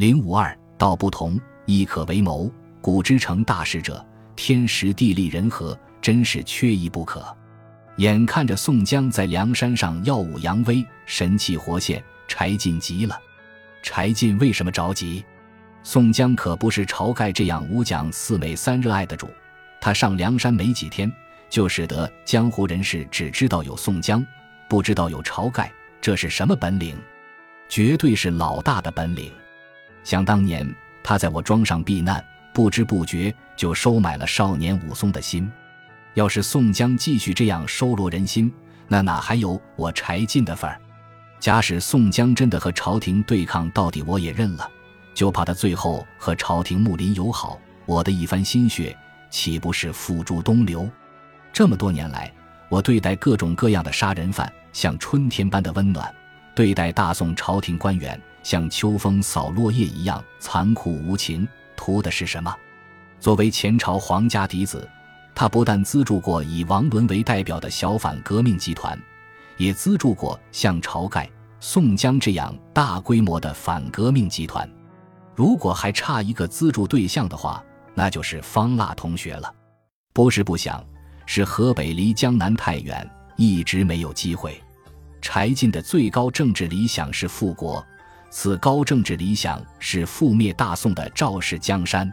零五二道不同，亦可为谋。古之成大事者，天时地利人和，真是缺一不可。眼看着宋江在梁山上耀武扬威，神气活现，柴进急了。柴进为什么着急？宋江可不是晁盖这样五讲四美三热爱的主。他上梁山没几天，就使得江湖人士只知道有宋江，不知道有晁盖。这是什么本领？绝对是老大的本领。想当年，他在我庄上避难，不知不觉就收买了少年武松的心。要是宋江继续这样收罗人心，那哪还有我柴进的份儿？假使宋江真的和朝廷对抗到底，我也认了，就怕他最后和朝廷睦邻友好，我的一番心血岂不是付诸东流？这么多年来，我对待各种各样的杀人犯，像春天般的温暖；对待大宋朝廷官员，像秋风扫落叶一样残酷无情。图的是什么？作为前朝皇家嫡子。他不但资助过以王伦为代表的小反革命集团，也资助过像晁盖、宋江这样大规模的反革命集团。如果还差一个资助对象的话，那就是方腊同学了。不是不想，是河北离江南太远，一直没有机会。柴进的最高政治理想是复国，此高政治理想是覆灭大宋的赵氏江山，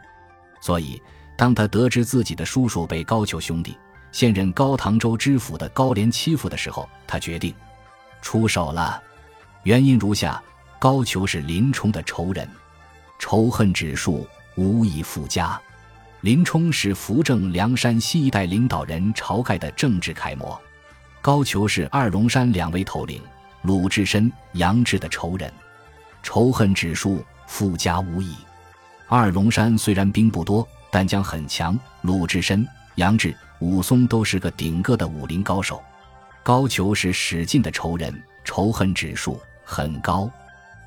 所以。当他得知自己的叔叔被高俅兄弟、现任高唐州知府的高廉欺负的时候，他决定出手了。原因如下：高俅是林冲的仇人，仇恨指数无以复加。林冲是扶正梁山新一代领导人晁盖的政治楷模，高俅是二龙山两位头领鲁智深、杨志的仇人，仇恨指数附加无疑。二龙山虽然兵不多。但将很强，鲁智深、杨志、武松都是个顶个的武林高手。高俅是史进的仇人，仇恨指数很高。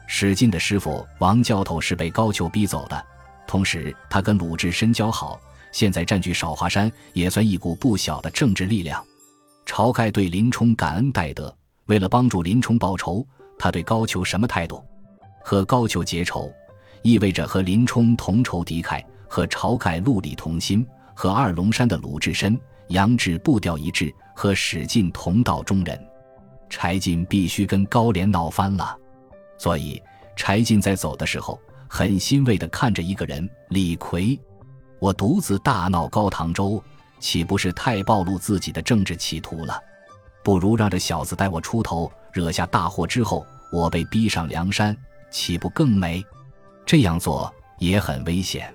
史进的师傅王教头是被高俅逼走的，同时他跟鲁智深交好，现在占据少华山，也算一股不小的政治力量。晁盖对林冲感恩戴德，为了帮助林冲报仇，他对高俅什么态度？和高俅结仇，意味着和林冲同仇敌忾。和晁盖戮力同心，和二龙山的鲁智深、杨志步调一致，和史进同道中人。柴进必须跟高廉闹翻了，所以柴进在走的时候很欣慰地看着一个人李逵。我独自大闹高唐州，岂不是太暴露自己的政治企图了？不如让这小子带我出头，惹下大祸之后，我被逼上梁山，岂不更美？这样做也很危险。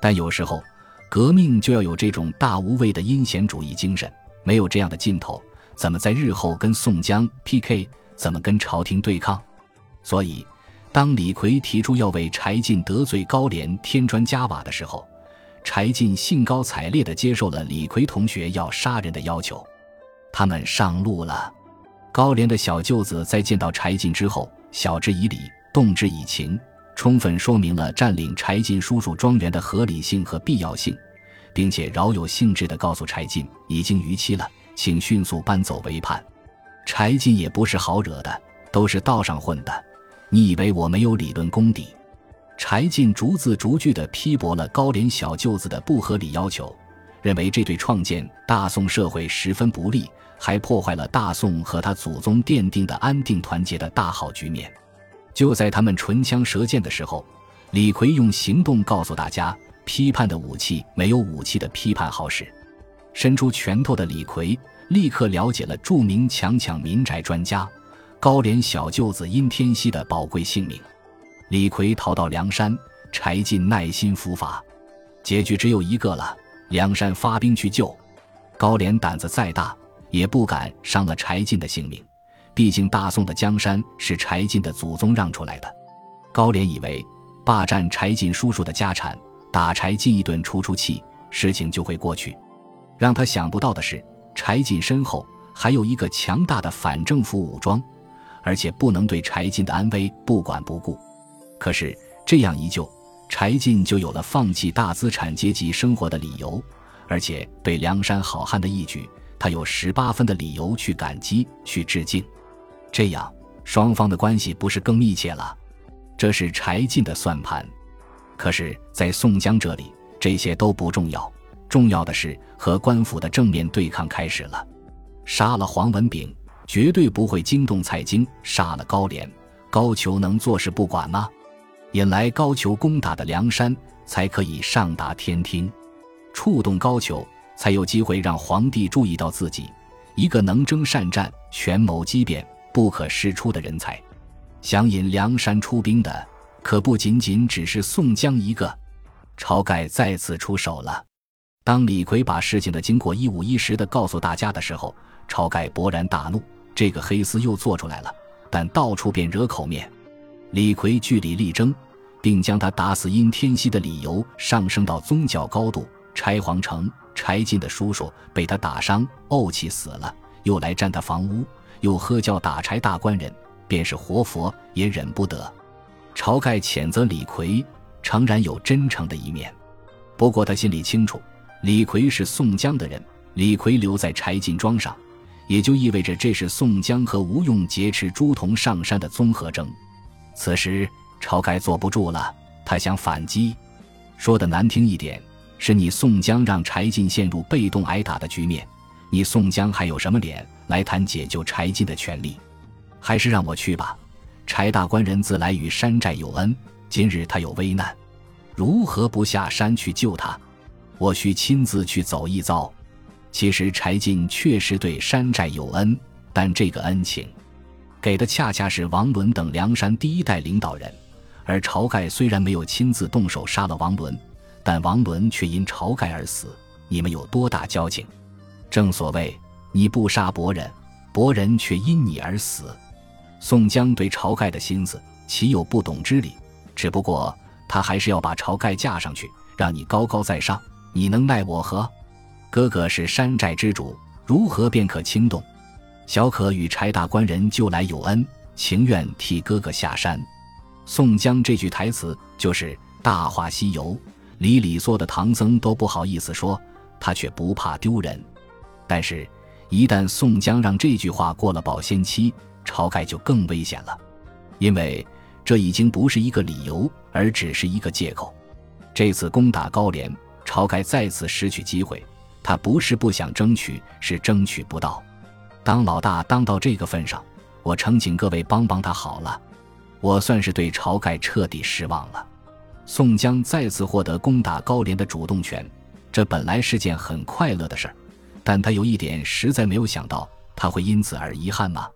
但有时候，革命就要有这种大无畏的阴险主义精神。没有这样的劲头，怎么在日后跟宋江 PK？怎么跟朝廷对抗？所以，当李逵提出要为柴进得罪高廉添砖加瓦的时候，柴进兴高采烈地接受了李逵同学要杀人的要求。他们上路了。高廉的小舅子在见到柴进之后，晓之以理，动之以情。充分说明了占领柴进叔叔庄园的合理性和必要性，并且饶有兴致地告诉柴进已经逾期了，请迅速搬走为盼。柴进也不是好惹的，都是道上混的。你以为我没有理论功底？柴进逐字逐句地批驳了高廉小舅子的不合理要求，认为这对创建大宋社会十分不利，还破坏了大宋和他祖宗奠定的安定团结的大好局面。就在他们唇枪舌剑的时候，李逵用行动告诉大家：批判的武器没有武器的批判好使。伸出拳头的李逵立刻了解了著名强抢民宅专家高廉小舅子殷天锡的宝贵性命。李逵逃到梁山，柴进耐心伏法，结局只有一个了：梁山发兵去救。高廉胆子再大，也不敢伤了柴进的性命。毕竟大宋的江山是柴进的祖宗让出来的，高廉以为霸占柴进叔叔的家产，打柴进一顿出出气，事情就会过去。让他想不到的是，柴进身后还有一个强大的反政府武装，而且不能对柴进的安危不管不顾。可是这样一救，柴进就有了放弃大资产阶级生活的理由，而且对梁山好汉的义举，他有十八分的理由去感激、去致敬。这样，双方的关系不是更密切了？这是柴进的算盘。可是，在宋江这里，这些都不重要，重要的是和官府的正面对抗开始了。杀了黄文炳，绝对不会惊动蔡京；杀了高廉，高俅能坐视不管吗？引来高俅攻打的梁山，才可以上达天听，触动高俅，才有机会让皇帝注意到自己一个能征善战、权谋机变、不可师出的人才。想引梁山出兵的，可不仅仅只是宋江一个。晁盖再次出手了。当李逵把事情的经过一五一十的告诉大家的时候，晁盖勃然大怒：这个黑厮又做出来了，但到处便惹口面。李逵据理力争，并将他打死殷天锡的理由上升到宗教高度。柴皇城柴进的叔叔被他打伤，怄气死了，又来占他房屋，又喝叫打柴大官人，便是活佛也忍不得。晁盖谴责李逵，诚然有真诚的一面，不过他心里清楚，李逵是宋江的人，李逵留在柴进庄上，也就意味着这是宋江和吴用劫持朱仝上山的综合征。此时，晁盖坐不住了，他想反击。说的难听一点，是你宋江让柴进陷入被动挨打的局面，你宋江还有什么脸来谈解救柴进的权利？还是让我去吧。柴大官人自来与山寨有恩，今日他有危难，如何不下山去救他？我需亲自去走一遭。其实柴进确实对山寨有恩，但这个恩情。给的恰恰是王伦等梁山第一代领导人，而晁盖虽然没有亲自动手杀了王伦，但王伦却因晁盖而死。你们有多大交情？正所谓你不杀伯仁，伯仁却因你而死。宋江对晁盖的心思岂有不懂之理？只不过他还是要把晁盖架上去，让你高高在上，你能奈我何？哥哥是山寨之主，如何便可轻动？小可与柴大官人旧来有恩，情愿替哥哥下山。宋江这句台词就是《大话西游》里李缩的唐僧都不好意思说，他却不怕丢人。但是，一旦宋江让这句话过了保鲜期，晁盖就更危险了，因为这已经不是一个理由，而只是一个借口。这次攻打高廉，晁盖再次失去机会，他不是不想争取，是争取不到。当老大当到这个份上，我诚请各位帮帮他好了。我算是对晁盖彻底失望了。宋江再次获得攻打高廉的主动权，这本来是件很快乐的事儿，但他有一点实在没有想到，他会因此而遗憾吗？